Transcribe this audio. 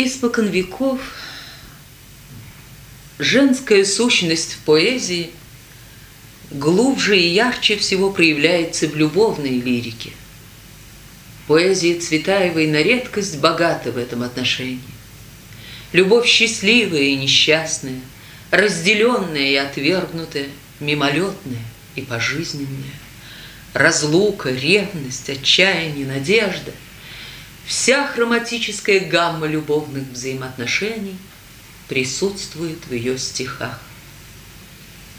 Испокон веков женская сущность в поэзии глубже и ярче всего проявляется в любовной лирике. Поэзия Цветаевой на редкость богата в этом отношении. Любовь счастливая и несчастная, разделенная и отвергнутая, мимолетная и пожизненная, разлука, ревность, отчаяние, надежда – Вся хроматическая гамма любовных взаимоотношений присутствует в ее стихах.